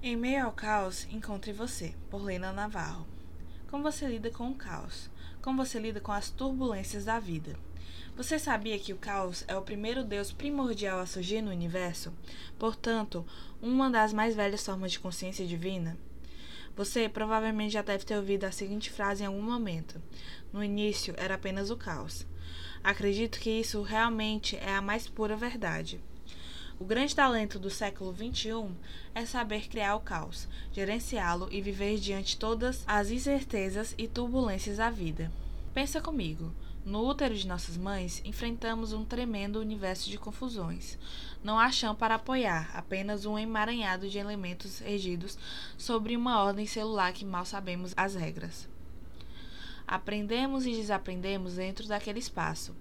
Em meio ao caos, encontre você, por Lena Navarro. Como você lida com o caos? Como você lida com as turbulências da vida? Você sabia que o caos é o primeiro Deus primordial a surgir no universo? Portanto, uma das mais velhas formas de consciência divina? Você provavelmente já deve ter ouvido a seguinte frase em algum momento: No início era apenas o caos. Acredito que isso realmente é a mais pura verdade. O grande talento do século XXI é saber criar o caos, gerenciá-lo e viver diante todas as incertezas e turbulências da vida. Pensa comigo. No útero de nossas mães, enfrentamos um tremendo universo de confusões. Não há chão para apoiar, apenas um emaranhado de elementos regidos sobre uma ordem celular que mal sabemos as regras. Aprendemos e desaprendemos dentro daquele espaço.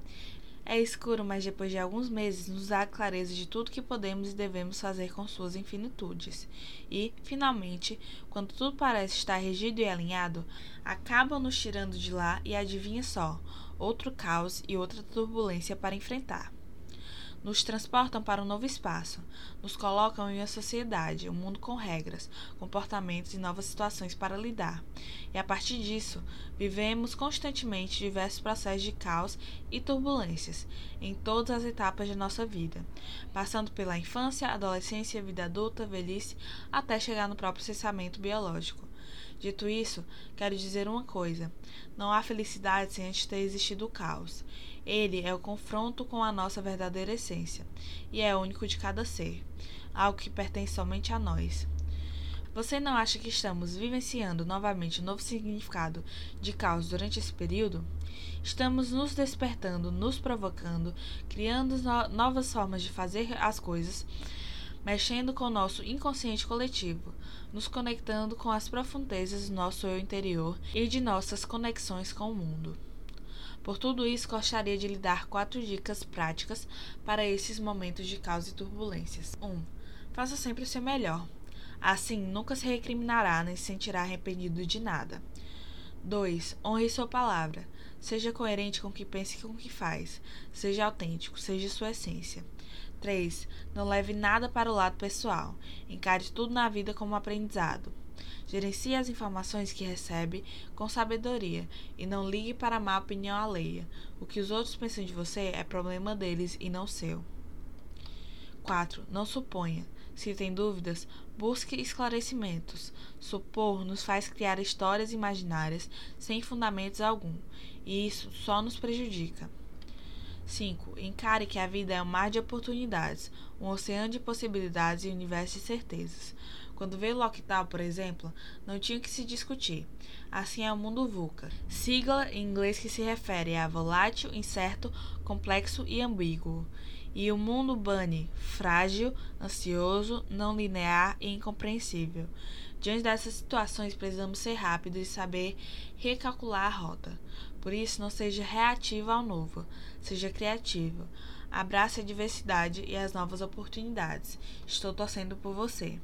É escuro, mas depois de alguns meses nos dá a clareza de tudo que podemos e devemos fazer com suas infinitudes. E, finalmente, quando tudo parece estar regido e alinhado, acabam nos tirando de lá e adivinha só, outro caos e outra turbulência para enfrentar nos transportam para um novo espaço, nos colocam em uma sociedade, um mundo com regras, comportamentos e novas situações para lidar. E a partir disso, vivemos constantemente diversos processos de caos e turbulências em todas as etapas de nossa vida, passando pela infância, adolescência, vida adulta, velhice, até chegar no próprio cessamento biológico. Dito isso, quero dizer uma coisa: não há felicidade sem antes ter existido o caos. Ele é o confronto com a nossa verdadeira essência, e é único de cada ser, algo que pertence somente a nós. Você não acha que estamos vivenciando novamente um novo significado de caos durante esse período? Estamos nos despertando, nos provocando, criando no novas formas de fazer as coisas, mexendo com o nosso inconsciente coletivo, nos conectando com as profundezas do nosso eu interior e de nossas conexões com o mundo. Por tudo isso, gostaria de lhe dar quatro dicas práticas para esses momentos de caos e turbulências. 1. Um, faça sempre o seu melhor. Assim, nunca se recriminará nem se sentirá arrependido de nada. 2. Honre sua palavra. Seja coerente com o que pensa e com o que faz. Seja autêntico, seja sua essência. 3. Não leve nada para o lado pessoal. Encare tudo na vida como aprendizado. Gerencie as informações que recebe com sabedoria e não ligue para a má opinião alheia. O que os outros pensam de você é problema deles e não seu. 4. Não suponha. Se tem dúvidas, busque esclarecimentos. Supor nos faz criar histórias imaginárias sem fundamentos algum, e isso só nos prejudica. 5. Encare que a vida é um mar de oportunidades, um oceano de possibilidades e um universo de certezas. Quando veio lockdown, por exemplo, não tinha que se discutir. Assim é o mundo VUCA, sigla em inglês que se refere a volátil, incerto, complexo e ambíguo. E o mundo BUNNY, frágil, ansioso, não linear e incompreensível. Diante dessas situações, precisamos ser rápidos e saber recalcular a rota. Por isso, não seja reativo ao novo, seja criativo. Abrace a diversidade e as novas oportunidades. Estou torcendo por você.